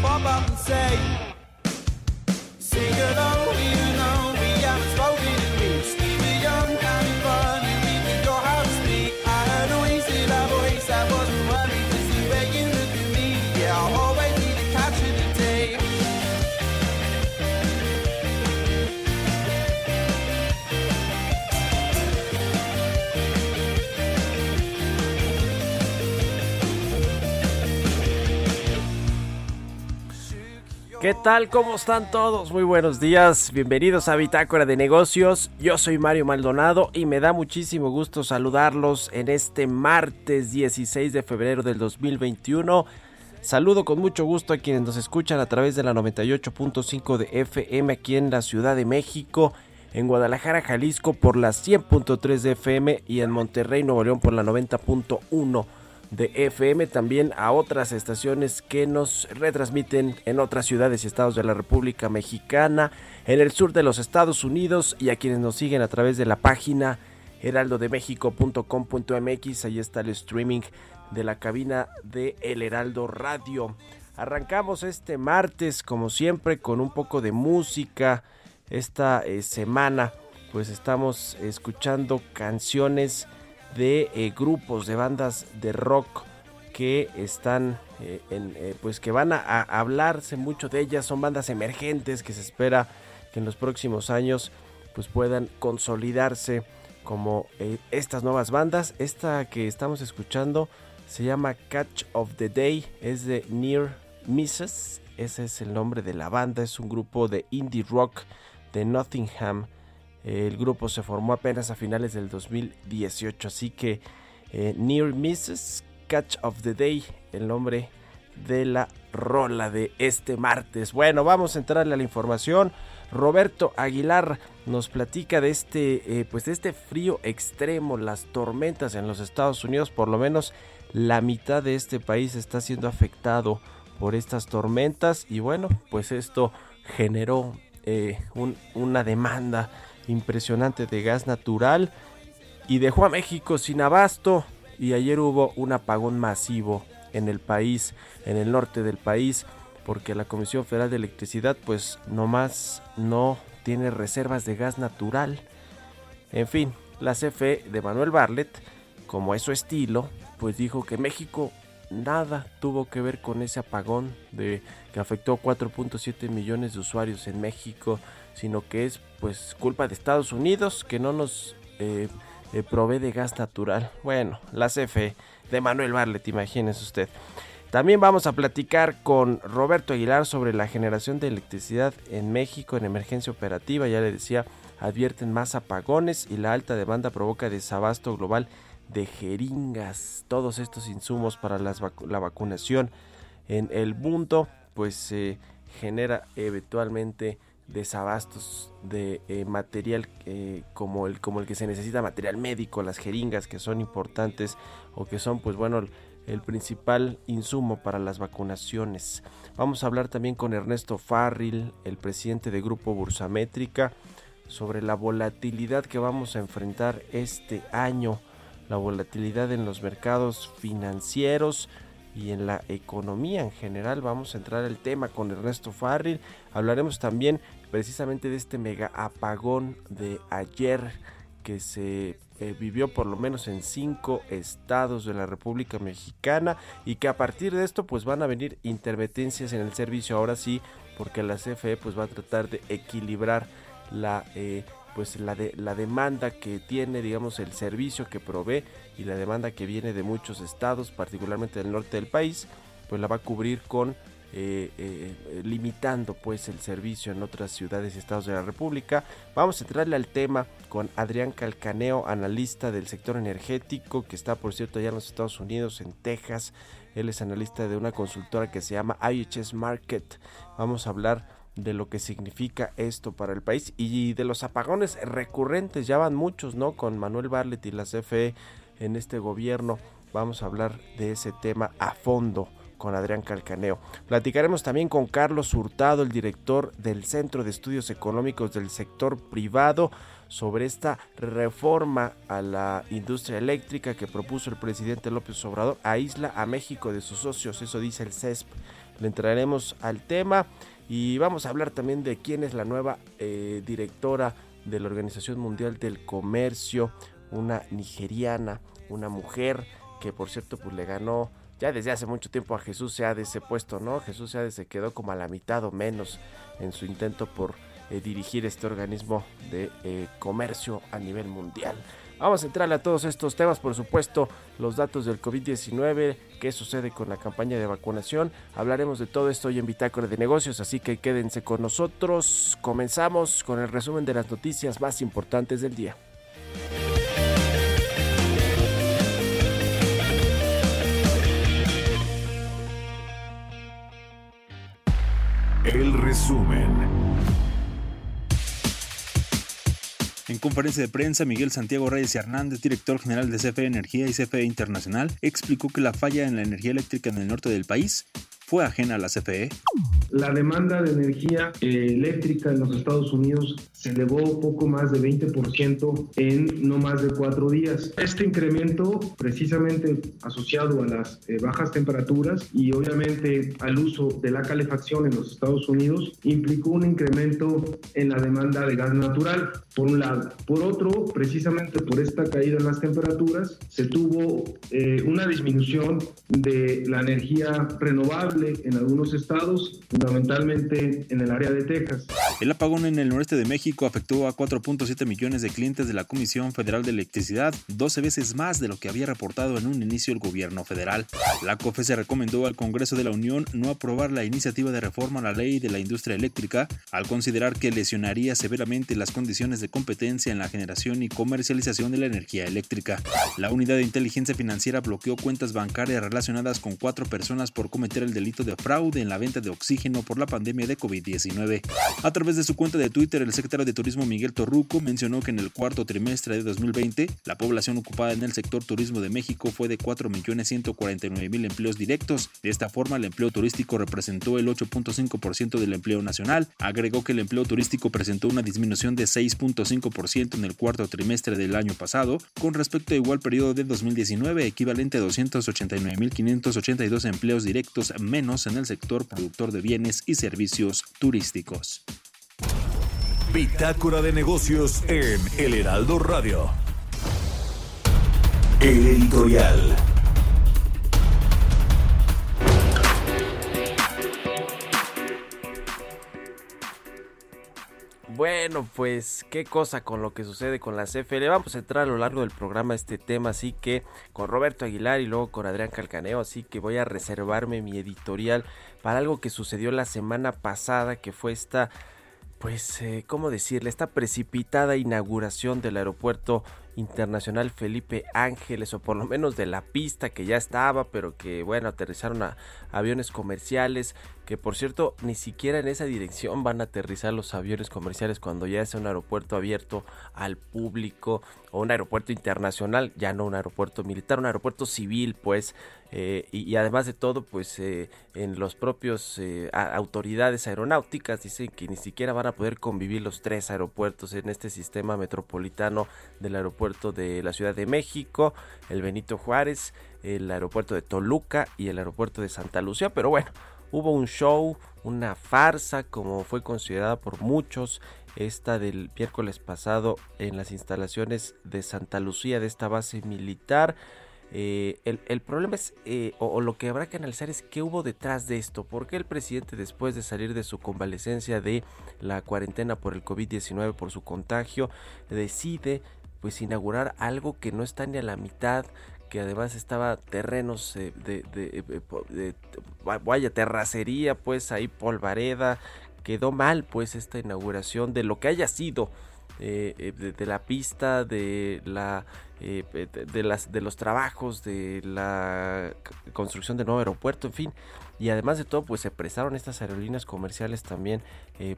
Pop up and say, sing along, ¿Qué tal? ¿Cómo están todos? Muy buenos días. Bienvenidos a Bitácora de Negocios. Yo soy Mario Maldonado y me da muchísimo gusto saludarlos en este martes 16 de febrero del 2021. Saludo con mucho gusto a quienes nos escuchan a través de la 98.5 de FM aquí en la Ciudad de México, en Guadalajara, Jalisco por la 100.3 de FM y en Monterrey, Nuevo León por la 90.1 de FM, también a otras estaciones que nos retransmiten en otras ciudades y estados de la República Mexicana, en el sur de los Estados Unidos y a quienes nos siguen a través de la página heraldodemexico.com.mx, ahí está el streaming de la cabina de El Heraldo Radio. Arrancamos este martes como siempre con un poco de música. Esta eh, semana pues estamos escuchando canciones de eh, grupos de bandas de rock que están eh, en, eh, pues que van a, hablarse mucho de ellas. Son bandas emergentes que se espera que en los próximos años pues puedan consolidarse como estas nuevas bandas. Esta que estamos escuchando se llama Catch of the Day es de Near Misses. Ese es el nombre de la banda. Es un grupo de indie rock de Nottingham el grupo se formó apenas a finales del 2018, así que eh, Near Misses Catch of the Day, el nombre de la rola de este martes. Bueno, vamos a entrarle a la información. Roberto Aguilar nos platica de este, eh, pues este frío extremo, las tormentas en los Estados Unidos, por lo menos la mitad de este país está siendo afectado por estas tormentas y bueno, pues esto generó eh, un, una demanda impresionante de gas natural y dejó a México sin abasto y ayer hubo un apagón masivo en el país, en el norte del país, porque la Comisión Federal de Electricidad pues nomás no tiene reservas de gas natural. En fin, la CFE de Manuel Barlet, como es su estilo, pues dijo que México nada tuvo que ver con ese apagón de que afectó 4.7 millones de usuarios en México, sino que es pues culpa de Estados Unidos que no nos eh, eh, provee de gas natural. Bueno, la CFE de Manuel Barlet, imagínese usted. También vamos a platicar con Roberto Aguilar sobre la generación de electricidad en México en emergencia operativa. Ya le decía, advierten más apagones y la alta demanda provoca desabasto global de jeringas. Todos estos insumos para las la vacunación en el mundo, pues se genera eventualmente desabastos de eh, material eh, como, el, como el que se necesita, material médico, las jeringas que son importantes o que son pues bueno el, principal insumo para las vacunaciones. Vamos a hablar también con Ernesto Farril, el presidente de Grupo Bursamétrica, sobre la volatilidad que vamos a enfrentar este año, la volatilidad en los mercados financieros, y en la economía en general. Vamos a entrar al tema con Ernesto Farril. Hablaremos también precisamente de este mega apagón de ayer que se eh, vivió por lo menos en cinco estados de la República Mexicana y que a partir de esto pues van a venir intermitencias en el servicio ahora sí porque la CFE pues va a tratar de equilibrar la eh, pues la de la demanda que tiene digamos el servicio que provee y la demanda que viene de muchos estados particularmente del norte del país pues la va a cubrir con eh, eh, limitando pues el servicio en otras ciudades y estados de la República. Vamos a entrarle al tema con Adrián Calcaneo, analista del sector energético, que está por cierto allá en los Estados Unidos, en Texas. Él es analista de una consultora que se llama IHS Market. Vamos a hablar de lo que significa esto para el país y de los apagones recurrentes, ya van muchos, ¿no? Con Manuel Barlet y la CFE en este gobierno. Vamos a hablar de ese tema a fondo con Adrián Calcaneo. Platicaremos también con Carlos Hurtado, el director del Centro de Estudios Económicos del Sector Privado, sobre esta reforma a la industria eléctrica que propuso el presidente López Obrador, aísla a México de sus socios, eso dice el CESP. Le entraremos al tema y vamos a hablar también de quién es la nueva eh, directora de la Organización Mundial del Comercio, una nigeriana, una mujer que por cierto pues le ganó ya desde hace mucho tiempo a Jesús se ha de ese puesto, ¿no? Jesús se se quedó como a la mitad o menos en su intento por eh, dirigir este organismo de eh, comercio a nivel mundial. Vamos a entrarle a todos estos temas, por supuesto, los datos del COVID-19, qué sucede con la campaña de vacunación. Hablaremos de todo esto hoy en Bitácora de Negocios, así que quédense con nosotros. Comenzamos con el resumen de las noticias más importantes del día. El resumen. En conferencia de prensa, Miguel Santiago Reyes Hernández, director general de CFE Energía y CFE Internacional, explicó que la falla en la energía eléctrica en el norte del país fue ajena a la CFE? La demanda de energía eh, eléctrica en los Estados Unidos se elevó poco más de 20% en no más de cuatro días. Este incremento, precisamente asociado a las eh, bajas temperaturas y obviamente al uso de la calefacción en los Estados Unidos, implicó un incremento en la demanda de gas natural, por un lado. Por otro, precisamente por esta caída en las temperaturas, se tuvo eh, una disminución de la energía renovable en algunos estados, fundamentalmente en el área de Texas. El apagón en el noreste de México afectó a 4.7 millones de clientes de la Comisión Federal de Electricidad, 12 veces más de lo que había reportado en un inicio el gobierno federal. La COFE recomendó al Congreso de la Unión no aprobar la iniciativa de reforma a la ley de la industria eléctrica al considerar que lesionaría severamente las condiciones de competencia en la generación y comercialización de la energía eléctrica. La unidad de inteligencia financiera bloqueó cuentas bancarias relacionadas con cuatro personas por cometer el delito de fraude en la venta de oxígeno por la pandemia de COVID-19. A través de su cuenta de Twitter, el secretario de Turismo Miguel Torruco mencionó que en el cuarto trimestre de 2020, la población ocupada en el sector turismo de México fue de 4.149.000 empleos directos. De esta forma, el empleo turístico representó el 8.5% del empleo nacional. Agregó que el empleo turístico presentó una disminución de 6.5% en el cuarto trimestre del año pasado, con respecto a igual periodo de 2019, equivalente a 289.582 empleos directos menos en el sector productor de bienes y servicios turísticos. Bitácora de negocios en El Heraldo Radio. El editorial. Bueno, pues qué cosa con lo que sucede con la CFL. Vamos a entrar a lo largo del programa este tema, así que con Roberto Aguilar y luego con Adrián Calcaneo, así que voy a reservarme mi editorial para algo que sucedió la semana pasada, que fue esta, pues, eh, ¿cómo decirle? Esta precipitada inauguración del aeropuerto internacional Felipe Ángeles, o por lo menos de la pista que ya estaba, pero que bueno, aterrizaron a aviones comerciales, que por cierto, ni siquiera en esa dirección van a aterrizar los aviones comerciales cuando ya es un aeropuerto abierto al público, o un aeropuerto internacional, ya no un aeropuerto militar, un aeropuerto civil, pues, eh, y, además de todo, pues eh, en los propios eh, autoridades aeronáuticas dicen que ni siquiera van a poder convivir los tres aeropuertos en este sistema metropolitano del aeropuerto de la Ciudad de México, el Benito Juárez, el aeropuerto de Toluca y el aeropuerto de Santa Lucía. Pero bueno, hubo un show, una farsa, como fue considerada por muchos, esta del miércoles pasado en las instalaciones de Santa Lucía de esta base militar. Eh, el, problema es, eh, o, lo que habrá que analizar es qué hubo detrás de esto. ¿Por qué el presidente, después de salir de su convalecencia de la cuarentena por el COVID-19, por su contagio, decide pues inaugurar algo que no está ni a la mitad, que además estaba terrenos de, de, vaya terracería, pues ahí polvareda, quedó mal pues esta inauguración de lo que haya sido eh, eh, de, la pista, de la eh, de, las de los trabajos, de la construcción del nuevo aeropuerto, en fin. Y además de todo, pues se prestaron estas aerolíneas comerciales también,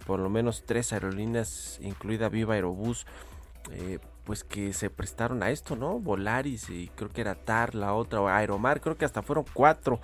por lo menos tres aerolíneas, incluida Viva Aerobús, pues que se prestaron a esto, ¿no? Volaris y creo que era TAR, la otra, o Aeromar, creo que hasta fueron cuatro.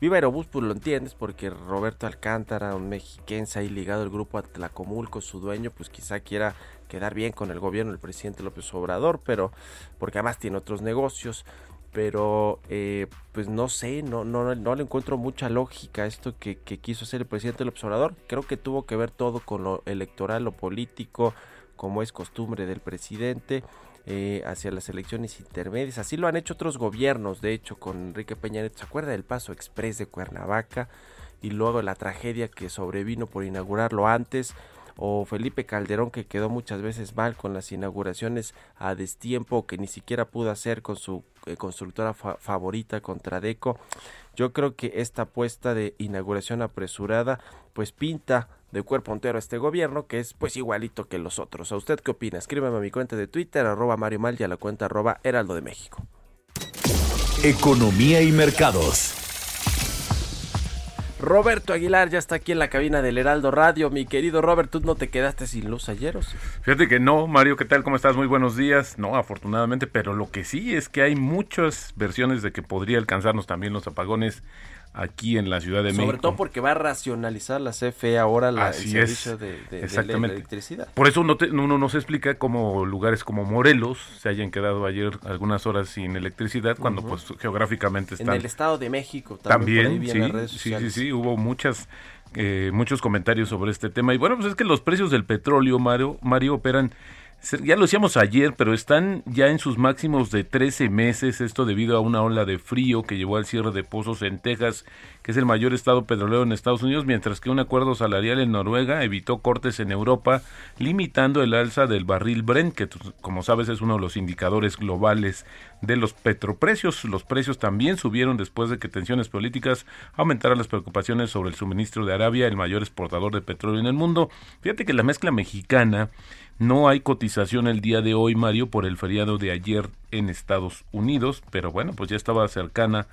Viva Aerobús, pues lo entiendes, porque Roberto Alcántara, un mexiquense ahí ligado al grupo Atlacomulco, su dueño, pues quizá quiera quedar bien con el gobierno del presidente López Obrador, pero porque además tiene otros negocios. Pero eh, pues no sé, no, no, no le encuentro mucha lógica a esto que, que quiso hacer el presidente López Obrador. Creo que tuvo que ver todo con lo electoral, lo político, como es costumbre del presidente. Eh, hacia las elecciones intermedias. Así lo han hecho otros gobiernos, de hecho, con Enrique Peña Nieto. ¿Se acuerda del paso express de Cuernavaca? Y luego la tragedia que sobrevino por inaugurarlo antes o Felipe Calderón que quedó muchas veces mal con las inauguraciones a destiempo que ni siquiera pudo hacer con su eh, constructora favorita contra Deco. Yo creo que esta apuesta de inauguración apresurada pues pinta de cuerpo entero a este gobierno que es pues igualito que los otros. ¿A usted qué opina? Escríbeme a mi cuenta de Twitter arroba Mario Mal y a la cuenta arroba Heraldo de México. Economía y mercados. Roberto Aguilar ya está aquí en la cabina del Heraldo Radio. Mi querido Robert, ¿tú no te quedaste sin luz ayer o sí? Fíjate que no, Mario, ¿qué tal? ¿Cómo estás? Muy buenos días. No, afortunadamente, pero lo que sí es que hay muchas versiones de que podría alcanzarnos también los apagones aquí en la Ciudad de México. Sobre todo porque va a racionalizar la CFE ahora la, el servicio de, electricidad. Por eso no uno no se explica cómo lugares como Morelos se hayan quedado ayer algunas horas sin electricidad cuando pues geográficamente están... En el Estado de México también, sí, sí, sí, sí, hubo muchas... Eh, muchos comentarios sobre este tema. Y bueno pues es que los precios del petróleo Mario, Mario operan ya lo decíamos ayer, pero están ya en sus máximos de 13 meses, esto debido a una ola de frío que llevó al cierre de pozos en Texas, es el mayor estado petrolero en Estados Unidos, mientras que un acuerdo salarial en Noruega evitó cortes en Europa, limitando el alza del barril Brent, que como sabes es uno de los indicadores globales de los petroprecios. Los precios también subieron después de que tensiones políticas aumentaran las preocupaciones sobre el suministro de Arabia, el mayor exportador de petróleo en el mundo. Fíjate que la mezcla mexicana no hay cotización el día de hoy, Mario, por el feriado de ayer en Estados Unidos, pero bueno, pues ya estaba cercana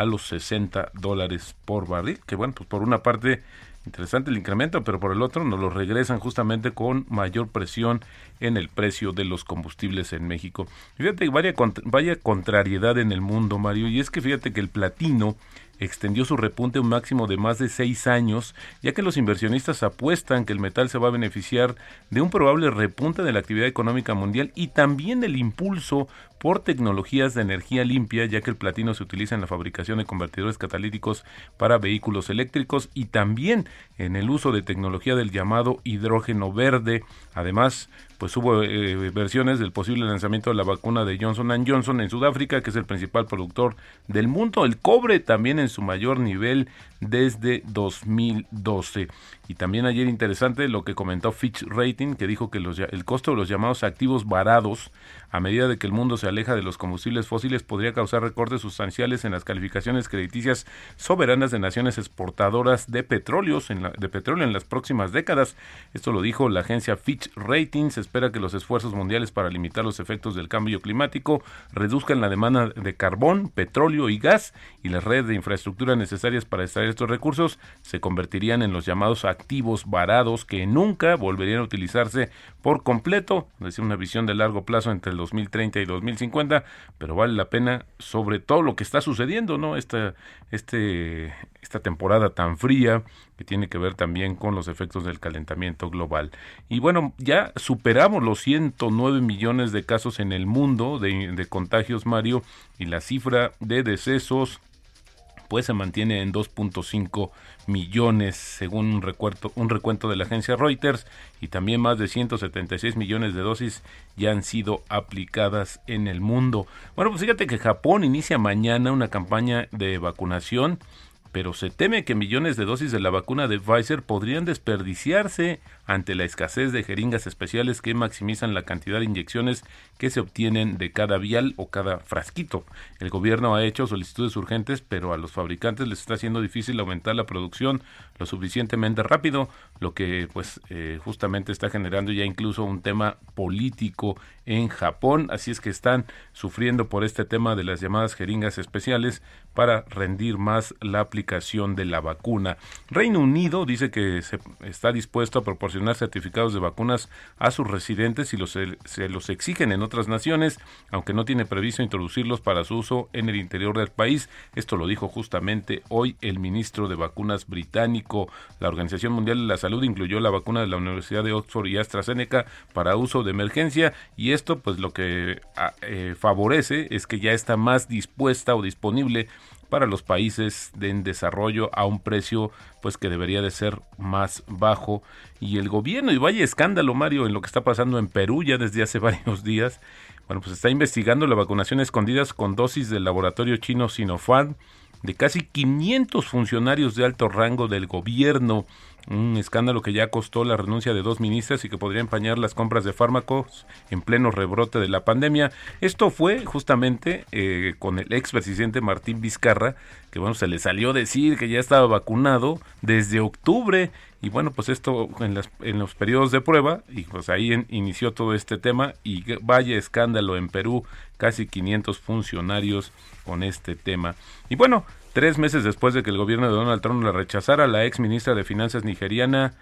a los 60 dólares por barril, que bueno, pues por una parte interesante el incremento, pero por el otro nos lo regresan justamente con mayor presión en el precio de los combustibles en México. Fíjate, vaya, vaya contrariedad en el mundo, Mario, y es que fíjate que el platino extendió su repunte un máximo de más de seis años, ya que los inversionistas apuestan que el metal se va a beneficiar de un probable repunte de la actividad económica mundial y también del impulso por tecnologías de energía limpia, ya que el platino se utiliza en la fabricación de convertidores catalíticos para vehículos eléctricos y también en el uso de tecnología del llamado hidrógeno verde. Además, pues hubo eh, versiones del posible lanzamiento de la vacuna de Johnson Johnson en Sudáfrica, que es el principal productor del mundo. El cobre también en su mayor nivel desde 2012. Y también ayer interesante lo que comentó Fitch Rating, que dijo que el costo de los llamados activos varados, a medida de que el mundo se aleja de los combustibles fósiles, podría causar recortes sustanciales en las calificaciones crediticias soberanas de naciones exportadoras de petróleos de petróleo en las próximas décadas. Esto lo dijo la agencia Fitch Ratings. Espera que los esfuerzos mundiales para limitar los efectos del cambio climático reduzcan la demanda de carbón, petróleo y gas y las redes de infraestructura necesarias para extraer estos recursos se convertirían en los llamados activos varados que nunca volverían a utilizarse por completo, es decir, una visión de largo plazo entre el 2030 y 2050, pero vale la pena sobre todo lo que está sucediendo, ¿no? Esta, este, esta temporada tan fría que tiene que ver también con los efectos del calentamiento global. Y bueno, ya superamos los 109 millones de casos en el mundo de, de contagios, Mario, y la cifra de decesos pues se mantiene en 2.5 millones según un recuento, un recuento de la agencia Reuters y también más de 176 millones de dosis ya han sido aplicadas en el mundo. Bueno, pues fíjate que Japón inicia mañana una campaña de vacunación pero se teme que millones de dosis de la vacuna de Pfizer podrían desperdiciarse ante la escasez de jeringas especiales que maximizan la cantidad de inyecciones que se obtienen de cada vial o cada frasquito. El gobierno ha hecho solicitudes urgentes, pero a los fabricantes les está haciendo difícil aumentar la producción lo suficientemente rápido, lo que pues eh, justamente está generando ya incluso un tema político en Japón, así es que están sufriendo por este tema de las llamadas jeringas especiales para rendir más la aplicación de la vacuna. Reino Unido dice que se está dispuesto a proporcionar certificados de vacunas a sus residentes si los, se los exigen en otras naciones, aunque no tiene previsto introducirlos para su uso en el interior del país. Esto lo dijo justamente hoy el ministro de Vacunas británico. La Organización Mundial de la Salud incluyó la vacuna de la Universidad de Oxford y AstraZeneca para uso de emergencia y esto pues lo que ah, eh, favorece es que ya está más dispuesta o disponible para los países en desarrollo a un precio pues que debería de ser más bajo. Y el gobierno y vaya escándalo Mario en lo que está pasando en Perú ya desde hace varios días. Bueno pues está investigando la vacunación escondidas con dosis del laboratorio chino Sinopharm de casi 500 funcionarios de alto rango del gobierno un escándalo que ya costó la renuncia de dos ministras y que podría empañar las compras de fármacos en pleno rebrote de la pandemia. Esto fue justamente eh, con el expresidente Martín Vizcarra, que bueno, se le salió decir que ya estaba vacunado desde octubre y bueno, pues esto en, las, en los periodos de prueba y pues ahí inició todo este tema y vaya escándalo en Perú, casi 500 funcionarios con este tema. Y bueno, Tres meses después de que el gobierno de Donald Trump la rechazara, la ex ministra de Finanzas nigeriana,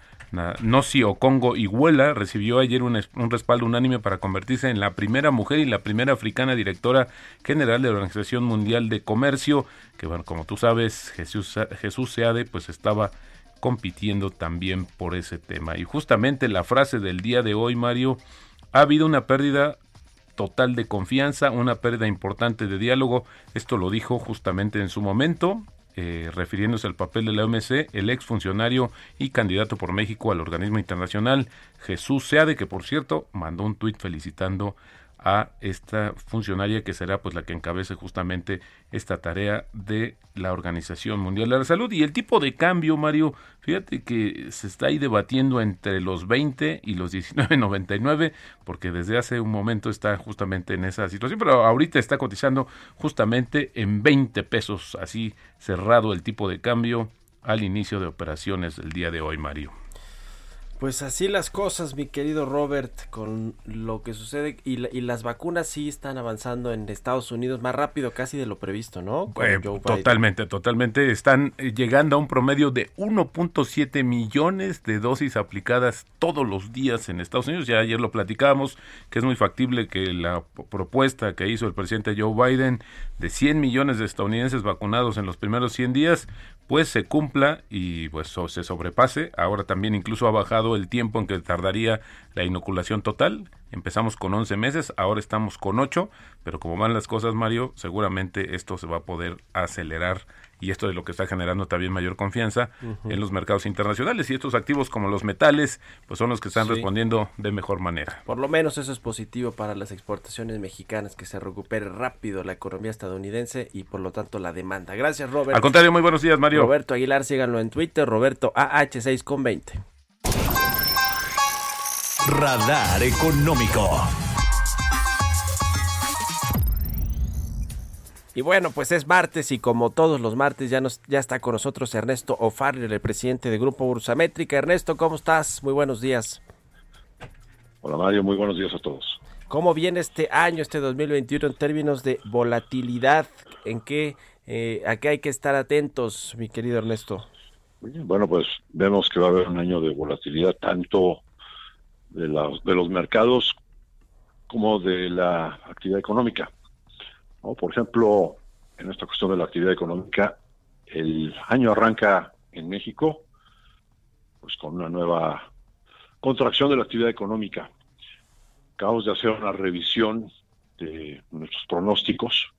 Nosi Okongo Iguela, recibió ayer un, respaldo unánime para convertirse en la primera mujer y la primera africana directora general de la Organización Mundial de Comercio, que bueno, como tú sabes, Jesús, Jesús Seade pues estaba compitiendo también por ese tema. Y justamente la frase del día de hoy, Mario, ha habido una pérdida total de confianza, una pérdida importante de diálogo. Esto lo dijo justamente en su momento, eh, refiriéndose al papel de la OMC, el exfuncionario y candidato por México al organismo internacional, Jesús Seade, que por cierto mandó un tuit felicitando a esta funcionaria que será pues la que encabece justamente esta tarea de la Organización Mundial de la Salud. Y el tipo de cambio Mario fíjate que se está ahí debatiendo entre los 20 y los 19.99 porque desde hace un momento está justamente en esa situación pero ahorita está cotizando justamente en 20 pesos así cerrado el tipo de cambio al inicio de operaciones del día de hoy Mario pues así las cosas, mi querido Robert, con lo que sucede y, las vacunas sí están avanzando en Estados Unidos más rápido casi de lo previsto, ¿no? Eh, totalmente, totalmente. Están eh, llegando a un promedio de 1.7 millones de dosis aplicadas todos los días en Estados Unidos. Ya ayer lo platicábamos, que es muy factible que la propuesta que hizo el presidente Joe Biden de 100 millones de estadounidenses vacunados en los primeros 100 días, pues se cumpla y pues se sobrepase. Ahora también incluso ha bajado el tiempo en que tardaría la inoculación total. Empezamos con 11 meses, ahora estamos con 8, pero como van las cosas, Mario, seguramente esto se va a poder acelerar y esto es lo que está generando también mayor confianza en los mercados internacionales y estos activos como los metales pues son los que están respondiendo de mejor manera. Por lo menos eso es positivo para las exportaciones mexicanas que se recupere rápido la economía estadounidense y por lo tanto la demanda. Gracias Robert. Al contrario, muy buenos días Mario. Roberto Aguilar, síganlo en Twitter, Roberto AH6 con 20. Radar económico. Y bueno, pues es martes y como todos los martes ya, nos, ya está con nosotros Ernesto O'Farrill, el presidente del Grupo Bursamétrica. Ernesto, ¿cómo estás? Muy buenos días. Hola Mario, muy buenos días a todos. ¿Cómo viene este año, este 2021, en términos de volatilidad? ¿En qué, eh, ¿A qué hay que estar atentos, mi querido Ernesto? Bueno, pues vemos que va a haber un año de volatilidad tanto de, de los mercados como de la actividad económica. Por ejemplo, en esta cuestión de la actividad económica, el año arranca en México pues con una nueva contracción de la actividad económica. Acabamos de hacer una revisión de nuestros pronósticos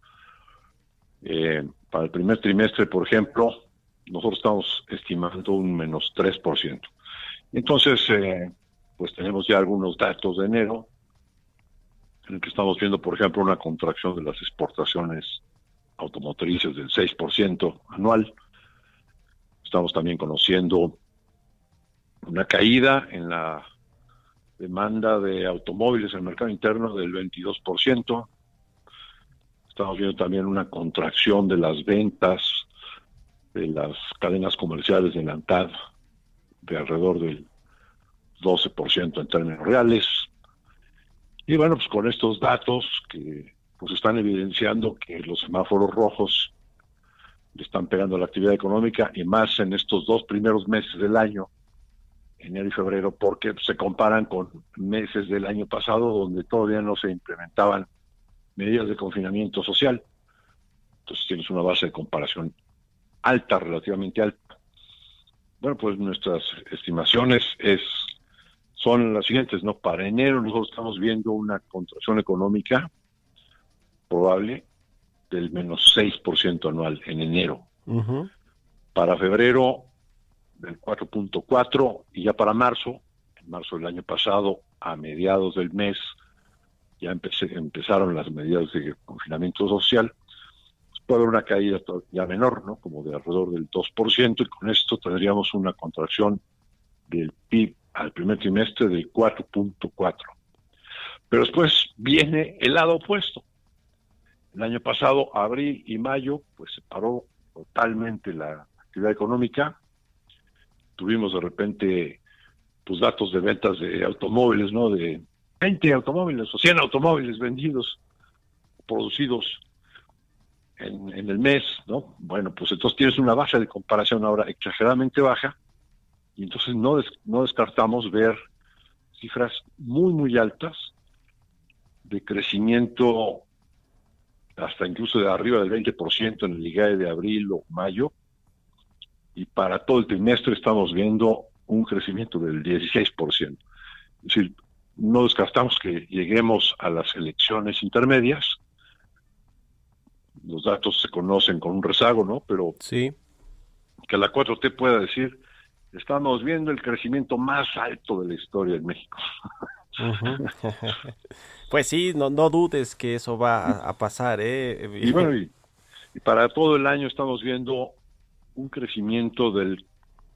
Eh, para el primer trimestre, por ejemplo, nosotros estamos estimando un menos 3%. Entonces, eh, pues tenemos ya algunos datos de enero, en el que estamos viendo, por ejemplo, una contracción de las exportaciones automotrices del 6% anual. Estamos también conociendo una caída en la demanda de automóviles en el mercado interno del 22%. Estamos viendo también una contracción de las ventas de las cadenas comerciales de la de alrededor del 12% en términos reales. Y bueno, pues con estos datos que pues están evidenciando que los semáforos rojos le están pegando a la actividad económica y más en estos dos primeros meses del año, enero y febrero, porque se comparan con meses del año pasado donde todavía no se implementaban medidas de confinamiento social. Entonces tienes una base de comparación alta, relativamente alta. Bueno, pues nuestras estimaciones es son las siguientes, ¿no? Para enero nosotros estamos viendo una contracción económica probable del menos 6% anual en enero. Para febrero del 4.4 y ya para marzo, en marzo del año pasado, a mediados del mes, ya empezaron las medidas de confinamiento social, pues puede haber una caída ya menor, ¿no? Como de alrededor del 2%, y con esto tendríamos una contracción del PIB al primer trimestre del 4.4. Pero después viene el lado opuesto. El año pasado, abril y mayo, pues se paró totalmente la actividad económica. Tuvimos de repente pues datos de ventas de automóviles, ¿no? De 20 automóviles o 100 automóviles vendidos, producidos en, en el mes, ¿no? Bueno, pues entonces tienes una base de comparación ahora exageradamente baja y entonces no, no descartamos ver cifras muy, muy altas de crecimiento hasta incluso de arriba del 20% en el IGAE de abril o mayo. Y para todo el trimestre estamos viendo un crecimiento del 16%. Es decir, no descartamos que lleguemos a las elecciones intermedias. Los datos se conocen con un rezago, ¿no? Pero sí. que la 4T pueda decir, estamos viendo el crecimiento más alto de la historia en México. pues sí, no, no dudes que eso va a, pasar. ¿eh? Y bueno, y, para todo el año estamos viendo un crecimiento del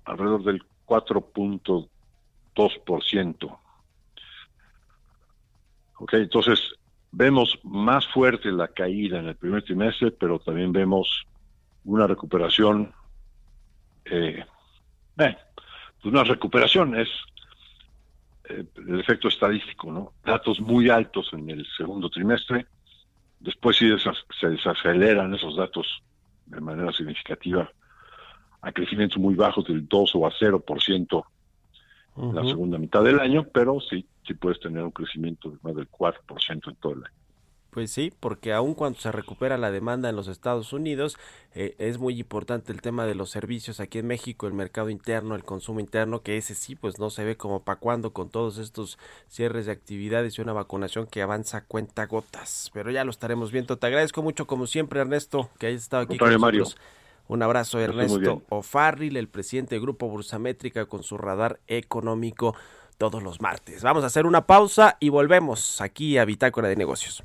alrededor del 4.2%. Ok, entonces vemos más fuerte la caída en el primer trimestre, pero también vemos una recuperación eh, pues una recuperación es eh, el efecto estadístico, ¿no? Datos muy altos en el segundo trimestre, después sí se desaceleran esos datos de manera significativa a crecimientos muy bajos del 2 o a 0% en la segunda mitad del año, pero sí, sí puedes tener un crecimiento de más del 4% en todo el año. Pues sí, porque aun cuando se recupera la demanda en los Estados Unidos, eh, es muy importante el tema de los servicios aquí en México, el mercado interno, el consumo interno, que ese sí, pues no se ve como para cuando con todos estos cierres de actividades y una vacunación que avanza a cuenta gotas. Pero ya lo estaremos viendo. Te agradezco mucho, como siempre, Ernesto, que hayas estado aquí con nosotros. Un abrazo, Ernesto O'Farrill, el presidente del Grupo Bursamétrica, con su radar económico todos los martes. Vamos a hacer una pausa y volvemos aquí a Bitácora de Negocios.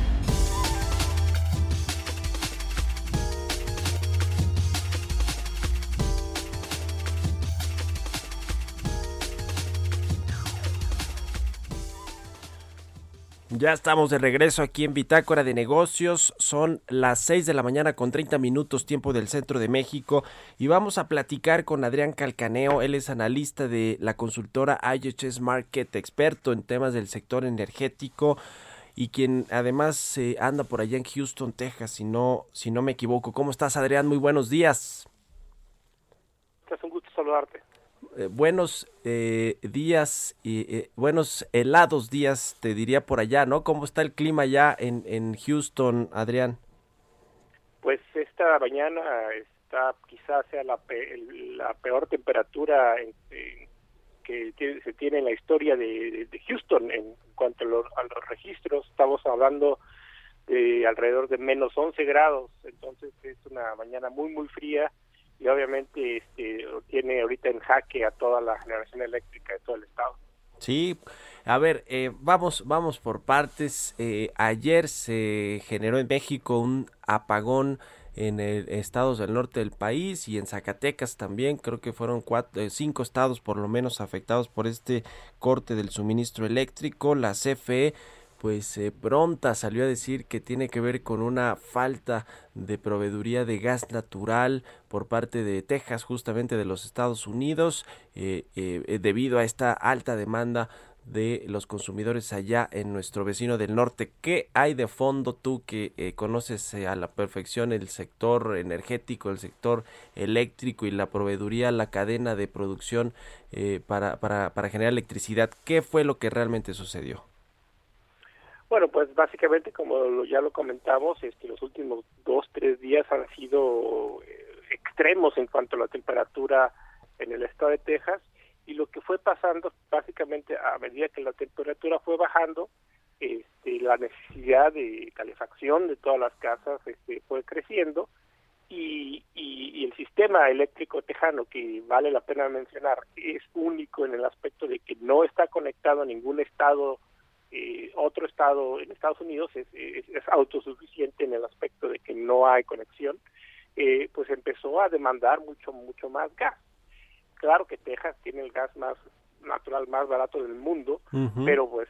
Ya estamos de regreso aquí en Bitácora de Negocios. Son las 6 de la mañana con 30 minutos tiempo del centro de México y vamos a platicar con Adrián Calcaneo. Él es analista de la consultora IHS Market, experto en temas del sector energético y quien además eh, anda por allá en Houston, Texas, si no, si no me equivoco. ¿Cómo estás, Adrián? Muy buenos días. Es un gusto saludarte. Eh, buenos eh, días y eh, buenos helados días, te diría por allá, ¿no? ¿Cómo está el clima ya en, en Houston, Adrián? Pues esta mañana está quizás sea la, la peor temperatura que se tiene en la historia de, Houston en cuanto a los, a los, registros. Estamos hablando de alrededor de menos 11 grados, entonces es una mañana muy, muy fría y obviamente este, tiene ahorita en jaque a toda la generación eléctrica de todo el estado. Sí, a ver, eh, vamos, vamos por partes. Eh, ayer se generó en México un apagón en el, estados del norte del país y en Zacatecas también. Creo que fueron cuatro, eh, cinco estados por lo menos afectados por este corte del suministro eléctrico. La CFE pues eh, pronta salió a decir que tiene que ver con una falta de proveeduría de gas natural por parte de Texas, justamente de los Estados Unidos, eh, eh, debido a esta alta demanda de los consumidores allá en nuestro vecino del norte. ¿Qué hay de fondo tú que conoces a la perfección el sector energético, el sector eléctrico y la proveeduría, la cadena de producción para, para, para generar electricidad? ¿Qué fue lo que realmente sucedió? Bueno, pues básicamente como ya lo comentamos, este, los últimos dos, tres días han sido eh, extremos en cuanto a la temperatura en el estado de Texas. Y lo que fue pasando básicamente a medida que la temperatura fue bajando, este, la necesidad de calefacción de todas las casas este, fue creciendo. Y, y, el sistema eléctrico tejano, que vale la pena mencionar, es único en el aspecto de que no está conectado a ningún estado eh, otro estado en Estados Unidos es, autosuficiente en el aspecto de que no hay conexión, eh, pues empezó a demandar mucho, mucho más gas. Claro que Texas tiene el gas más natural más barato del mundo, pero pues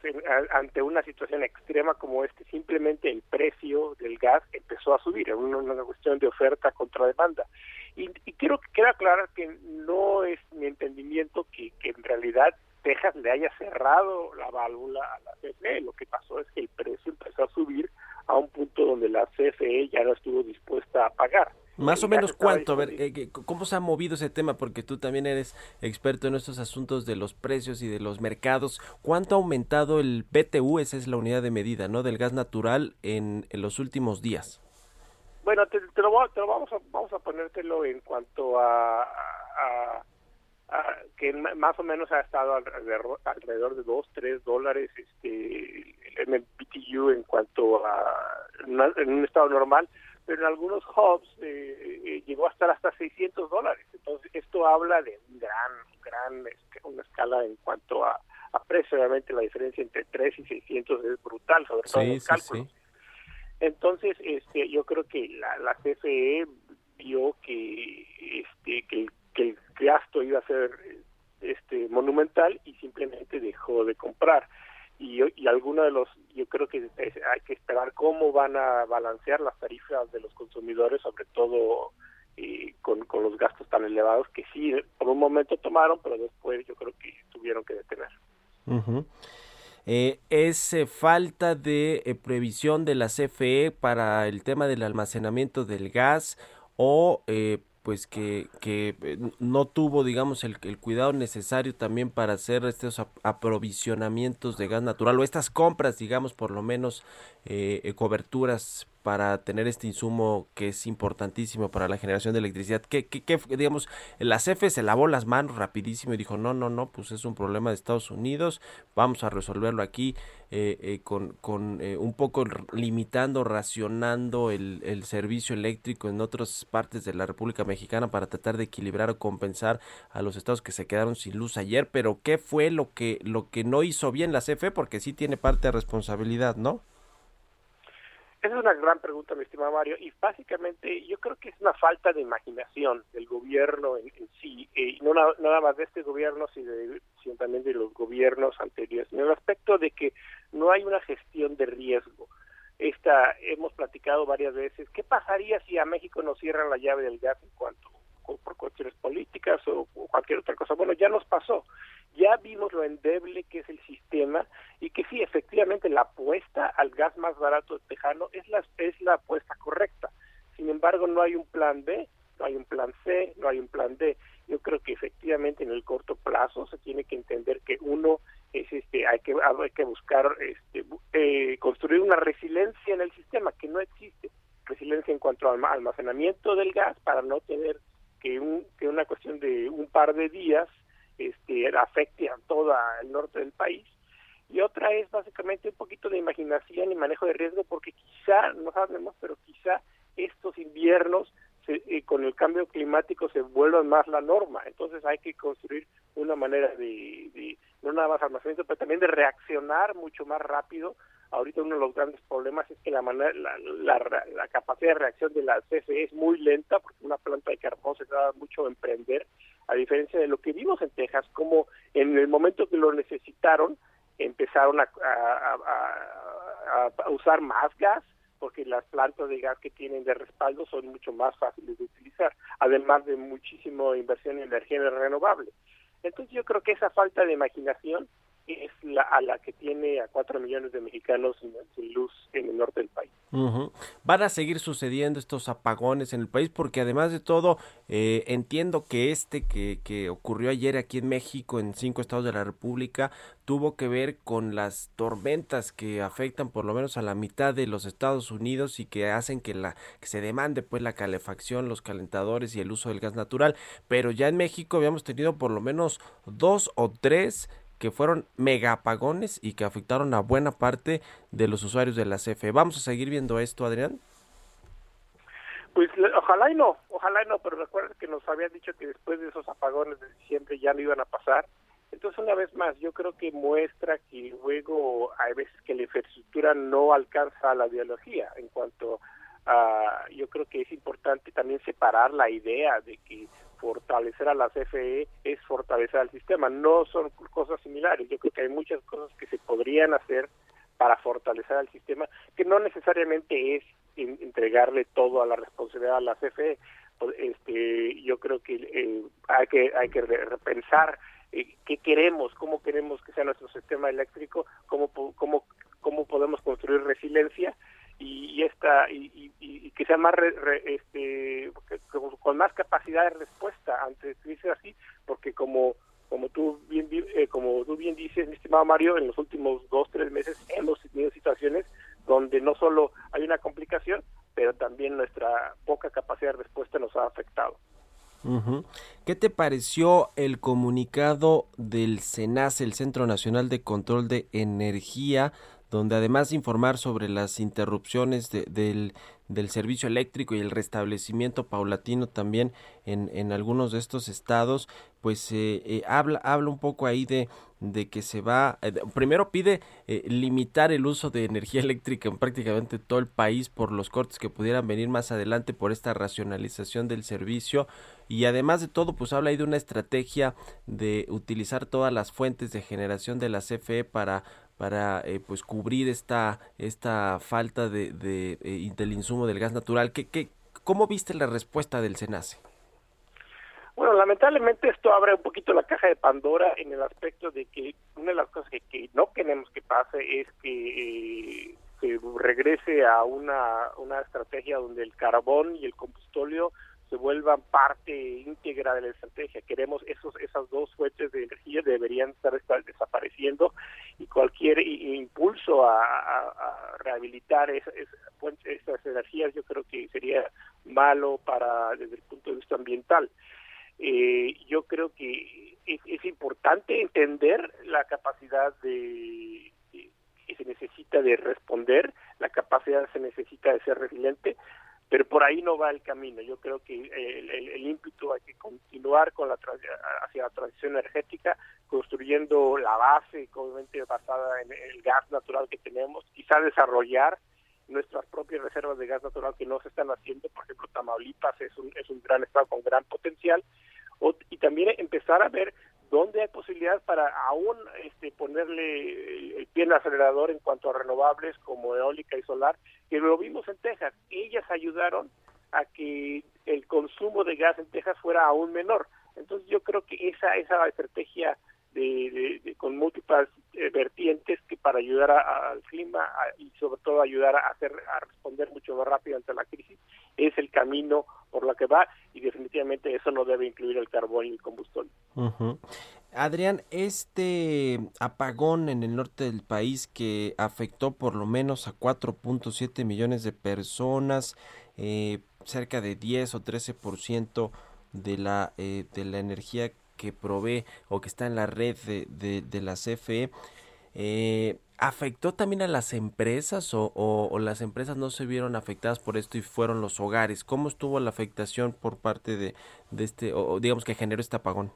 ante una situación extrema como este, simplemente el precio del gas empezó a subir, es una, una, cuestión de oferta contra demanda. Y, y quiero que quede claro que no es mi entendimiento que, que en realidad Texas le haya cerrado la válvula a la CFE. Lo que pasó es que el precio empezó a subir a un punto donde la CFE ya no estuvo dispuesta a pagar. Más o menos cuánto, a ver, eh, ¿cómo se ha movido ese tema? Porque tú también eres experto en estos asuntos de los precios y de los mercados. ¿Cuánto ha aumentado el BTU, esa es la unidad de medida, ¿no? Del gas natural en, los últimos días. Bueno, te, lo, vamos, a, vamos a ponértelo en cuanto a Ah, que más o menos ha estado alrededor, de 2, 3 dólares este, el MBTU en cuanto a en un estado normal, pero en algunos hubs eh, eh, llegó a estar hasta 600 dólares. Entonces, esto habla de un gran, gran, este, una escala en cuanto a, a precio. Obviamente, la diferencia entre 3 y 600 es brutal, sobre todo en los cálculos. Entonces, este, yo creo que la, la CFE vio que, este, que, que el gasto iba a ser este monumental y simplemente dejó de comprar. Y, y alguno de los yo creo que hay que esperar cómo van a balancear las tarifas de los consumidores sobre todo eh, con, los gastos tan elevados que sí por un momento tomaron pero después yo creo que tuvieron que detener. Eh, es eh, falta de previsión de la CFE para el tema del almacenamiento del gas o pues que, que eh, no tuvo digamos el, el, cuidado necesario también para hacer estos aprovisionamientos de gas natural o estas compras digamos por lo menos eh, eh coberturas para tener este insumo que es importantísimo para la generación de electricidad. ¿Qué, qué, digamos, la CFE se lavó las manos rapidísimo y dijo, no, no, no, pues es un problema de Estados Unidos, vamos a resolverlo aquí eh, eh, con, con eh, un poco limitando, racionando el, el servicio eléctrico en otras partes de la República Mexicana para tratar de equilibrar o compensar a los estados que se quedaron sin luz ayer, pero ¿qué fue lo que, lo que no hizo bien la CFE? Porque sí tiene parte de responsabilidad, ¿no? Esa es una gran pregunta, mi estimado Mario, y básicamente yo creo que es una falta de imaginación del gobierno en, sí, y no nada más de este gobierno, sino, sino, también de los gobiernos anteriores, en el aspecto de que no hay una gestión de riesgo. Esta, hemos platicado varias veces, ¿qué pasaría si a México nos cierran la llave del gas en cuanto por cuestiones políticas o, cualquier otra cosa? Bueno, ya nos pasó ya vimos lo endeble que es el sistema y que sí, efectivamente, la apuesta al gas más barato de tejano es la, es la apuesta correcta. Sin embargo, no hay un plan B, no hay un plan C, no hay un plan D. Yo creo que efectivamente en el corto plazo se tiene que entender que uno es este hay que hay que buscar este eh, construir una resiliencia en el sistema que no existe resiliencia en cuanto al almacenamiento del gas para no tener que un que una cuestión de un par de días este, afecte a todo el norte del país. Y otra es básicamente un poquito de imaginación y manejo de riesgo, porque quizá, no sabemos, pero quizá estos inviernos eh, con el cambio climático se vuelvan más la norma. Entonces hay que construir una manera de, de, no nada más almacenamiento, pero también de reaccionar mucho más rápido. Ahorita uno de los grandes problemas es que la, manera, la, capacidad de reacción de la CFE es muy lenta, porque una planta de carbón se tarda mucho en prender a diferencia de lo que vimos en Texas, como en el momento que lo necesitaron, empezaron a, usar más gas, porque las plantas de gas que tienen de respaldo son mucho más fáciles de utilizar, además de muchísima inversión en energía renovable. Entonces yo creo que esa falta de imaginación es la, a la que tiene a cuatro millones de mexicanos sin, luz en el norte del país. Van a seguir sucediendo estos apagones en el país porque además de todo eh, entiendo que este que, que ocurrió ayer aquí en México en cinco estados de la República tuvo que ver con las tormentas que afectan por lo menos a la mitad de los Estados Unidos y que hacen que la que se demande pues la calefacción, los calentadores y el uso del gas natural, pero ya en México habíamos tenido por lo menos dos o tres que fueron mega apagones y que afectaron a buena parte de los usuarios de la CFE. ¿Vamos a seguir viendo esto, Adrián? Pues ojalá y no, ojalá y no, pero recuerden que nos habían dicho que después de esos apagones de diciembre ya no iban a pasar. Entonces, una vez más, yo creo que muestra que luego hay veces que la infraestructura no alcanza la biología en cuanto a, yo creo que es importante también separar la idea de que fortalecer a la CFE es fortalecer al sistema. No son cosas similares. Yo creo que hay muchas cosas que se podrían hacer para fortalecer al sistema, que no necesariamente es entregarle todo a la responsabilidad a la CFE. Este, yo creo que eh, hay que hay que repensar eh, qué queremos, cómo queremos que sea nuestro sistema eléctrico, cómo cómo cómo podemos construir resiliencia y, esta y, que sea más este con más capacidad de respuesta ante crisis así porque como como tú bien eh, como tú bien dices mi estimado Mario en los últimos dos tres meses hemos tenido situaciones donde no solo hay una complicación pero también nuestra poca capacidad de respuesta nos ha afectado. ¿Qué te pareció el comunicado del CENAS, el Centro Nacional de Control de Energía, donde además de informar sobre las interrupciones del, del, servicio eléctrico y el restablecimiento paulatino también en, en algunos de estos estados, pues eh, eh, habla, habla un poco ahí de, de que se va, eh, primero pide limitar el uso de energía eléctrica en prácticamente todo el país por los cortes que pudieran venir más adelante por esta racionalización del servicio. Y además de todo pues habla ahí de una estrategia de utilizar todas las fuentes de generación de la CFE para para eh, pues cubrir esta esta falta de, de eh, del insumo del gas natural. ¿Qué, qué, ¿Cómo viste la respuesta del SENACE? Bueno, lamentablemente esto abre un poquito la caja de Pandora en el aspecto de que una de las cosas que, no queremos que pase es que, eh, que regrese a una, una estrategia donde el carbón y el combustóleo se vuelvan parte íntegra de la estrategia. Queremos esos esas dos fuentes de energía deberían estar, desapareciendo y cualquier impulso a, rehabilitar esas energías yo creo que sería malo para desde el punto de vista ambiental. Eh, yo creo que es, importante entender la capacidad de, que se necesita de responder, la capacidad se necesita de ser resiliente, pero por ahí no va el camino. Yo creo que el, el, ímpetu hay que continuar con la hacia la transición energética, construyendo la base, obviamente basada en el gas natural que tenemos, quizá desarrollar nuestras propias reservas de gas natural que no se están haciendo, por ejemplo, Tamaulipas es un, es un gran estado con gran potencial, y también empezar a ver dónde hay posibilidades para aún este, ponerle el pie en el acelerador en cuanto a renovables como eólica y solar, que lo vimos en Texas. Ellas ayudaron a que el consumo de gas en Texas fuera aún menor. Entonces yo creo que esa esa estrategia de, con múltiples eh, vertientes que para ayudar al clima y sobre todo ayudar a hacer a responder mucho más rápido ante la crisis es el camino por la que va y definitivamente eso no debe incluir el carbón y el combustible. Adrián, este apagón en el norte del país que afectó por lo menos a 4.7 millones de personas, eh, cerca de 10 o 13% de la, eh, de la energía que provee o que está en la red de, de, la CFE, eh, ¿afectó también a las empresas o, o, las empresas no se vieron afectadas por esto y fueron los hogares? ¿Cómo estuvo la afectación por parte de, de este, o digamos que generó este apagón?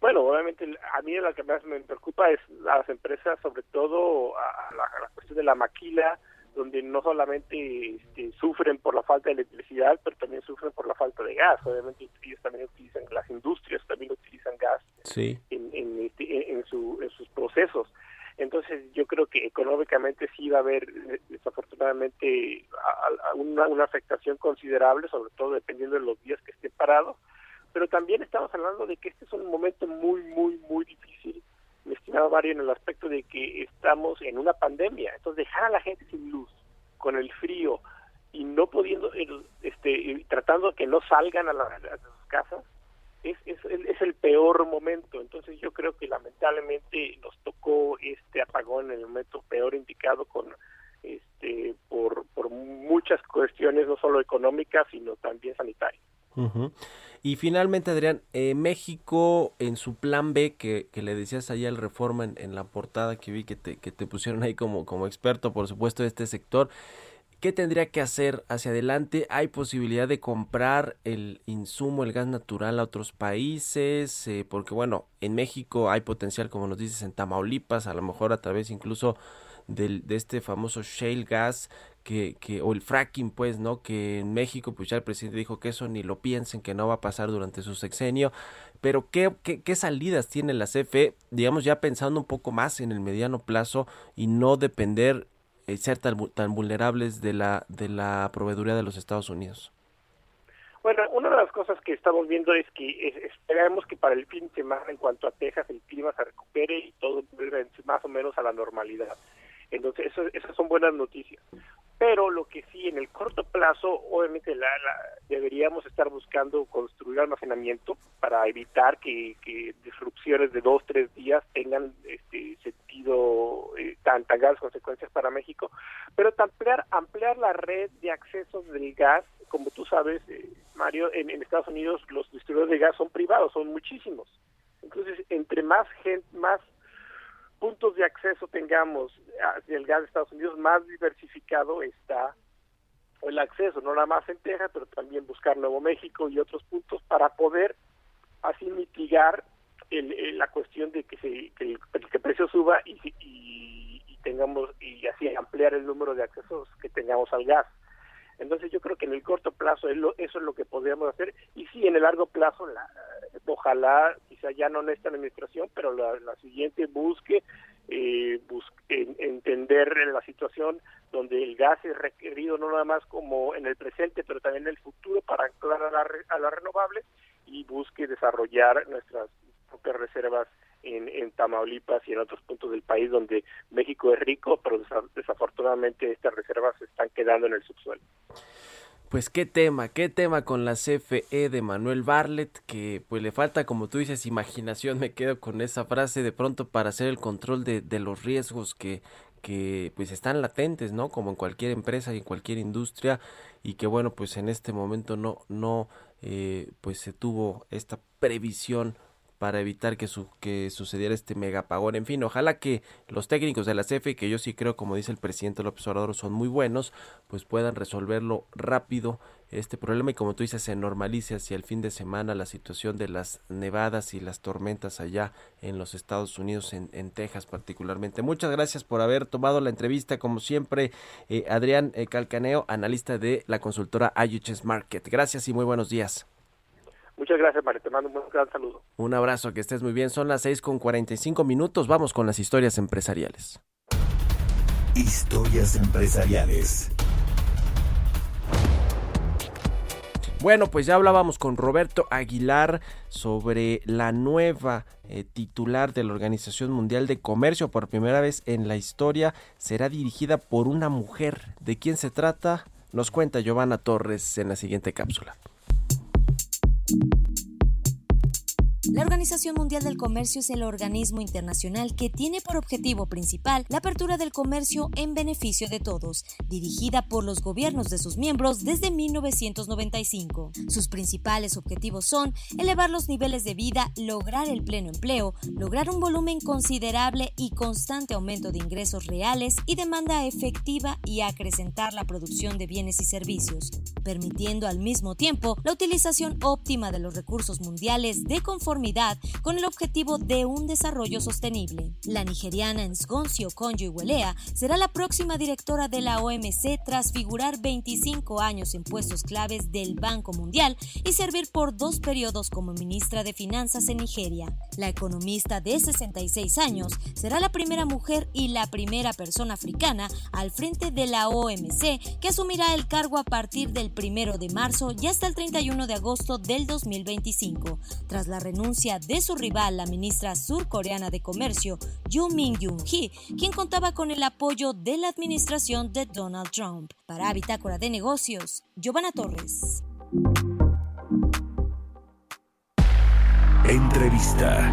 Bueno, obviamente a mí lo que más me preocupa es las empresas, sobre todo la, a la cuestión de la maquila, donde no solamente este, sufren por la falta de electricidad, pero también sufren por la falta de gas. Obviamente ellos también utilizan, las industrias también utilizan gas sí. en, en, este, en, su, en sus procesos. Entonces yo creo que económicamente sí va a haber desafortunadamente una, una afectación considerable, sobre todo dependiendo de los días que estén parados, pero también estamos hablando de que este es un momento muy, muy, muy difícil mi estimado Mario, en el aspecto de que estamos en una pandemia. Entonces, dejar a la gente sin luz, con el frío y no pudiendo, este, tratando de que no salgan a, sus casas, es, es, es, el peor momento. Entonces, yo creo que lamentablemente nos tocó este apagón en el momento peor indicado con este por, por muchas cuestiones, no solo económicas, sino también sanitarias. Y finalmente, Adrián, eh, México en su plan B, que, que le decías allá el Reforma en, la portada que vi que te, que te pusieron ahí como, como experto, por supuesto, de este sector, ¿qué tendría que hacer hacia adelante? ¿Hay posibilidad de comprar el insumo, el gas natural a otros países? Eh, porque, bueno, en México hay potencial, como nos dices, en Tamaulipas, a lo mejor a través incluso del, de este famoso shale gas que, que, o el fracking, pues, ¿no? Que en México, pues ya el presidente dijo que eso ni lo piensen, que no va a pasar durante su sexenio. Pero, ¿qué, qué, qué salidas tiene la CFE, digamos, ya pensando un poco más en el mediano plazo y no depender, eh, ser tan, tan vulnerables de la, de la proveeduría de los Estados Unidos? Bueno, una de las cosas que estamos viendo es que esperamos que para el fin de semana, en cuanto a Texas, el clima se recupere y todo vuelva más o menos a la normalidad. Entonces, eso, esas son buenas noticias. Pero lo que sí, en el corto plazo, obviamente la, deberíamos estar buscando construir almacenamiento para evitar que, disrupciones de dos, tres días tengan este sentido, eh, consecuencias para México. Pero ampliar, ampliar la red de accesos del gas, como tú sabes, eh, Mario, en, en Estados Unidos los distribuidores de gas son privados, son muchísimos. Entonces, entre más gente, más puntos de acceso tengamos hacia el gas de Estados Unidos, más diversificado está el acceso, no nada más en Texas, pero también buscar Nuevo México y otros puntos para poder así mitigar el, la cuestión de que, se, que, el, precio suba y, y, y, tengamos y así ampliar el número de accesos que tengamos al gas. Entonces yo creo que en el corto plazo eso es lo que podríamos hacer. Y sí en el largo plazo la, ojalá quizá ya no en esta administración pero la, siguiente busque, eh, busque entender la situación donde el gas es requerido no nada más como en el presente pero también en el futuro para anclar a la, a la renovable y busque desarrollar nuestras propias reservas en, en, Tamaulipas y en otros puntos del país donde México es rico, pero desafortunadamente estas reservas se están quedando en el subsuelo. Pues qué tema, qué tema con la CFE de Manuel Barlet, que pues le falta, como tú dices, imaginación, me quedo con esa frase de pronto para hacer el control de, de los riesgos que, que pues están latentes, ¿no? Como en cualquier empresa y en cualquier industria y que bueno, pues en este momento no, no, eh, pues se tuvo esta previsión para evitar que, su, que sucediera este megapagón. En fin, ojalá que los técnicos de la CFE, que yo sí creo, como dice el presidente López Obrador, son muy buenos, pues puedan resolverlo rápido este problema y como tú dices se normalice hacia el fin de semana la situación de las nevadas y las tormentas allá en los Estados Unidos, en, Texas particularmente. Muchas gracias por haber tomado la entrevista, como siempre, eh, Adrián eh, Calcaneo, analista de la consultora IHS Market. Gracias y muy buenos días. Muchas gracias, Mario. Te mando un gran saludo. Un abrazo, que estés muy bien. Son las seis con 45 minutos. Vamos con las historias empresariales. Historias empresariales. Bueno, pues ya hablábamos con Roberto Aguilar sobre la nueva eh, titular de la Organización Mundial de Comercio. Por primera vez en la historia será dirigida por una mujer. ¿De quién se trata? Nos cuenta Giovanna Torres en la siguiente cápsula. La Organización Mundial del Comercio es el organismo internacional que tiene por objetivo principal la apertura del comercio en beneficio de todos, dirigida por los gobiernos de sus miembros desde 1995. Sus principales objetivos son elevar los niveles de vida, lograr el pleno empleo, lograr un volumen considerable y constante aumento de ingresos reales y demanda efectiva y acrecentar la producción de bienes y servicios, permitiendo al mismo tiempo la utilización óptima de los recursos mundiales de conformidad con el objetivo de un desarrollo sostenible. La nigeriana Nsgonsi Okonjo Iwealea será la próxima directora de la OMC tras figurar 25 años en puestos claves del Banco Mundial y servir por dos periodos como ministra de Finanzas en Nigeria. La economista de 66 años será la primera mujer y la primera persona africana al frente de la OMC que asumirá el cargo a partir del 1 de marzo y hasta el 31 de agosto del 2025, tras la renuncia de su rival, la ministra surcoreana de Comercio, Yoo Min-yoon-hee, quien contaba con el apoyo de la administración de Donald Trump. Para Bitácora de Negocios, Giovanna Torres. Entrevista.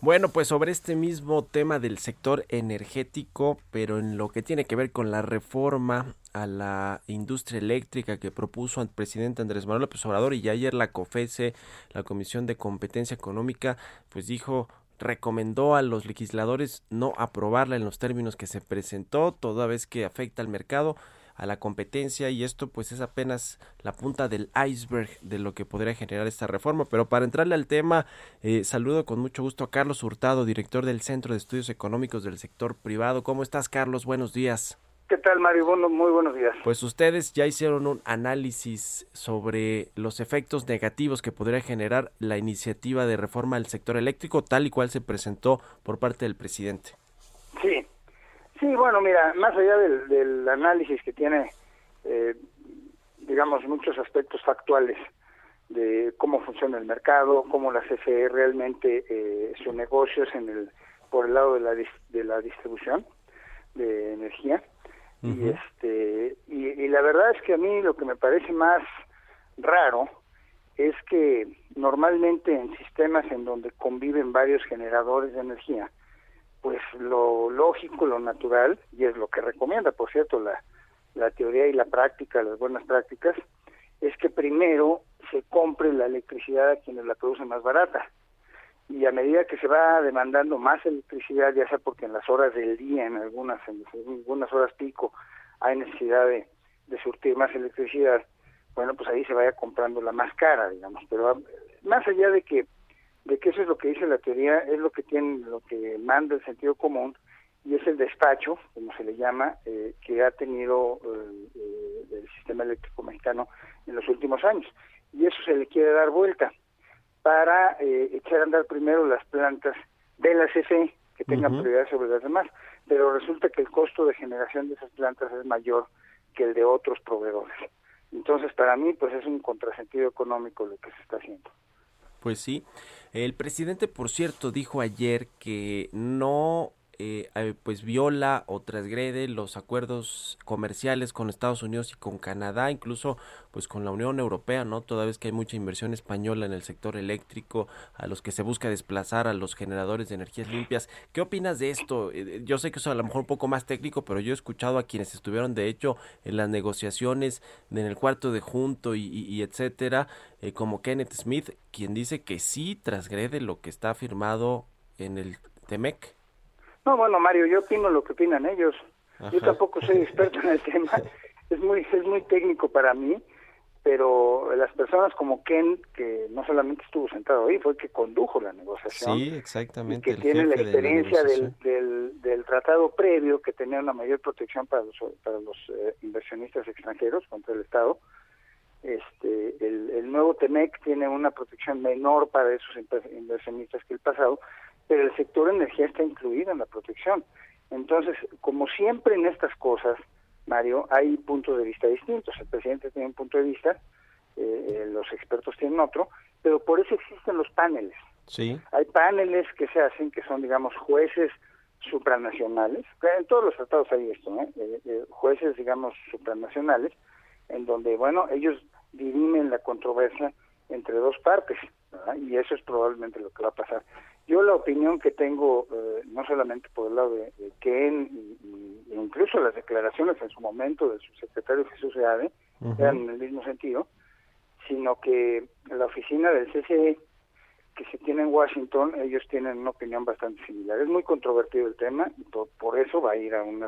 Bueno, pues sobre este mismo tema del sector energético, pero en lo que tiene que ver con la reforma a la industria eléctrica que propuso el presidente Andrés Manuel López Obrador y ayer la COFESE, la Comisión de Competencia Económica, pues dijo recomendó a los legisladores no aprobarla en los términos que se presentó, toda vez que afecta al mercado a la competencia y esto pues es apenas la punta del iceberg de lo que podría generar esta reforma. Pero para entrarle al tema, eh, saludo con mucho gusto a Carlos Hurtado, director del Centro de Estudios Económicos del Sector Privado. ¿Cómo estás, Carlos? Buenos días. ¿Qué tal, Mario? Bueno, muy buenos días. Pues ustedes ya hicieron un análisis sobre los efectos negativos que podría generar la iniciativa de reforma del sector eléctrico, tal y cual se presentó por parte del presidente. Sí, Sí, bueno, mira, más allá del, análisis que tiene, eh, digamos, muchos aspectos factuales de cómo funciona el mercado, cómo la CFE realmente eh, su negocio es en el, por el lado de la, de la distribución de energía. Y este y, la verdad es que a mí lo que me parece más raro es que normalmente en sistemas en donde conviven varios generadores de energía, pues lo lógico, lo natural, y es lo que recomienda, por cierto, la, la teoría y la práctica, las buenas prácticas, es que primero se compre la electricidad a quienes la producen más barata. Y a medida que se va demandando más electricidad, ya sea porque en las horas del día, en algunas, en algunas horas pico, hay necesidad de, de surtir más electricidad, bueno, pues ahí se vaya comprando la más cara, digamos. Pero más allá de que de que eso es lo que dice la teoría, es lo que tiene, lo que manda el sentido común y es el despacho, como se le llama, eh, que ha tenido eh, eh, el sistema eléctrico mexicano en los últimos años. Y eso se le quiere dar vuelta para echar a andar primero las plantas de la CFE, que tengan prioridad sobre las demás, pero resulta que el costo de generación de esas plantas es mayor que el de otros proveedores. Entonces, para mí, pues es un contrasentido económico lo que se está haciendo. Pues sí. El presidente, por cierto, dijo ayer que no eh, eh, pues viola o transgrede los acuerdos comerciales con Estados Unidos y con Canadá, incluso pues con la Unión Europea, ¿no? Toda vez que hay mucha inversión española en el sector eléctrico, a los que se busca desplazar a los generadores de energías limpias. ¿Qué opinas de esto? Eh, yo sé que eso a lo mejor un poco más técnico, pero yo he escuchado a quienes estuvieron de hecho en las negociaciones en el cuarto de junto y, etcétera, como Kenneth Smith, quien dice que sí transgrede lo que está firmado en el TEMEC. No, bueno, Mario, yo opino lo que opinan ellos. Yo tampoco soy experto en el tema. Es muy, es muy técnico para mí, pero las personas como Ken, que no solamente estuvo sentado ahí, fue el que condujo la negociación. Sí, exactamente. que tiene la experiencia del, del, tratado previo, que tenía una mayor protección para los, para los eh, inversionistas extranjeros contra el Estado. Este, el, el nuevo TEMEC tiene una protección menor para esos inversionistas que el pasado, pero el sector energía está incluido en la protección. Entonces, como siempre en estas cosas, Mario, hay puntos de vista distintos. El presidente tiene un punto de vista, eh, eh, los expertos tienen otro, pero por eso existen los paneles. Sí. Hay paneles que se hacen que son, digamos, jueces supranacionales. En todos los tratados hay esto, eh, jueces, digamos, supranacionales, en donde, bueno, ellos dirimen la controversia entre dos partes, y eso es probablemente lo que va a pasar. Yo la opinión que tengo, eh, no solamente por el lado de, Ken, y, incluso las declaraciones en su momento del subsecretario Jesús Seade, eran en el mismo sentido, sino que la oficina del CCE que se tiene en Washington, ellos tienen una opinión bastante similar. Es muy controvertido el tema y por, eso va a ir a un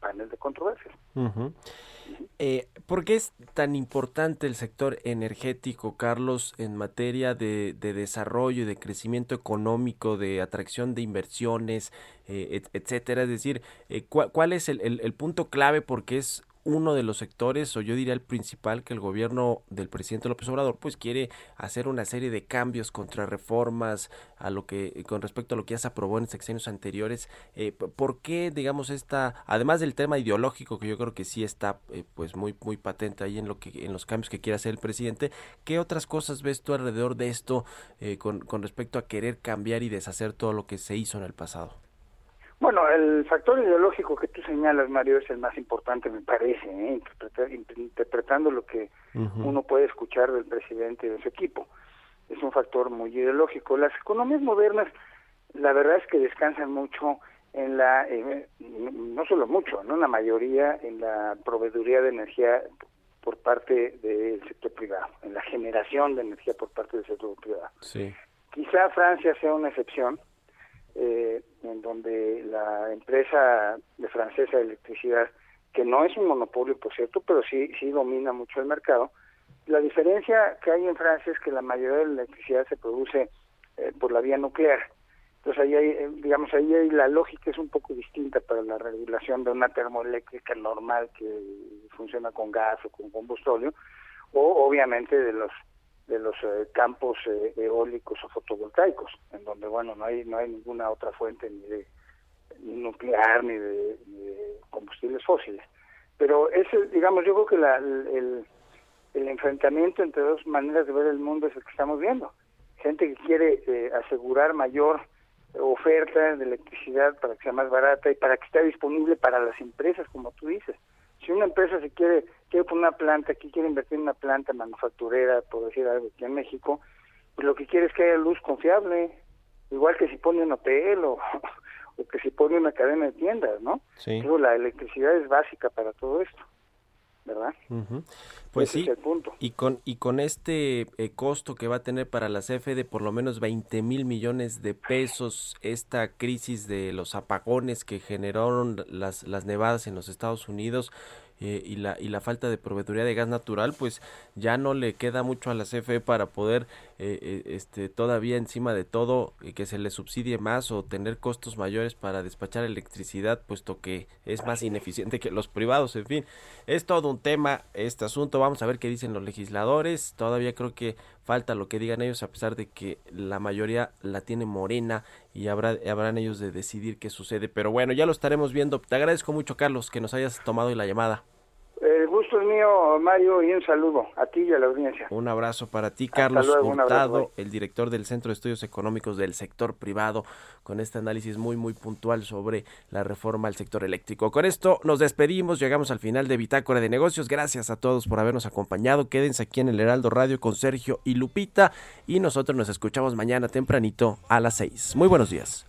panel de controversias. Eh, ¿Por qué es tan importante el sector energético, Carlos, en materia de, desarrollo y de crecimiento económico, de atracción de inversiones, eh, etcétera? Es decir, eh, ¿cuál, es el, el, punto clave? Porque es uno de los sectores, o yo diría el principal, que el gobierno del presidente López Obrador pues quiere hacer una serie de cambios contra reformas a lo que con respecto a lo que ya se aprobó en sexenios anteriores. Eh, ¿Por qué, digamos, esta, además del tema ideológico que yo creo que sí está eh, pues muy muy patente ahí en lo que en los cambios que quiere hacer el presidente, qué otras cosas ves tú alrededor de esto eh, con, con respecto a querer cambiar y deshacer todo lo que se hizo en el pasado? Bueno, el factor ideológico que tú señalas, Mario, es el más importante, me parece, ¿eh? interpretando lo que uno puede escuchar del presidente y de su equipo. Es un factor muy ideológico. Las economías modernas, la verdad es que descansan mucho en la, eh, no solo mucho, no la mayoría en la proveeduría de energía por parte del sector privado, en la generación de energía por parte del sector privado. Sí. Quizá Francia sea una excepción, eh, en donde la empresa de francesa de electricidad, que no es un monopolio, por cierto, pero sí, sí domina mucho el mercado, la diferencia que hay en Francia es que la mayoría de la electricidad se produce eh, por la vía nuclear. Entonces ahí hay, eh, digamos, ahí hay, la lógica es un poco distinta para la regulación de una termoeléctrica normal que funciona con gas o con combustible, o obviamente de los de los eh, campos eh, eólicos o fotovoltaicos, en donde bueno no hay no hay ninguna otra fuente ni de nuclear ni de, combustibles fósiles. Pero ese, digamos, yo creo que la, el, el enfrentamiento entre dos maneras de ver el mundo es el que estamos viendo. Gente que quiere eh, asegurar mayor oferta de electricidad para que sea más barata y para que esté disponible para las empresas, como tú dices. Si una empresa se quiere, quiere poner una planta, aquí quiere invertir en una planta manufacturera, por decir algo, aquí en México, pues lo que quiere es que haya luz confiable, igual que si pone un hotel o, o que si pone una cadena de tiendas, ¿no? Sí. la electricidad es básica para todo esto. ¿verdad? Pues sí, y con y con este eh, costo que va a tener para la CFE de por lo menos 20 mil millones de pesos esta crisis de los apagones que generaron las, las nevadas en los Estados Unidos, eh, y, la, y la falta de proveeduría de gas natural, pues ya no le queda mucho a la CFE para poder eh, eh, este, todavía encima de todo que se le subsidie más o tener costos mayores para despachar electricidad, puesto que es más ineficiente que los privados, en fin, es todo un tema este asunto, vamos a ver qué dicen los legisladores, todavía creo que falta lo que digan ellos a pesar de que la mayoría la tiene morena y habrá, habrán ellos de decidir qué sucede, pero bueno, ya lo estaremos viendo, te agradezco mucho Carlos que nos hayas tomado la llamada. El gusto es mío, Mario, y un saludo a ti y a la audiencia. Un abrazo para ti, Carlos Hurtado, el director del Centro de Estudios Económicos del Sector Privado, con este análisis muy, muy puntual sobre la reforma al sector eléctrico. Con esto nos despedimos, llegamos al final de Bitácora de Negocios. Gracias a todos por habernos acompañado. Quédense aquí en el Heraldo Radio con Sergio y Lupita, y nosotros nos escuchamos mañana tempranito a las 6. Muy buenos días.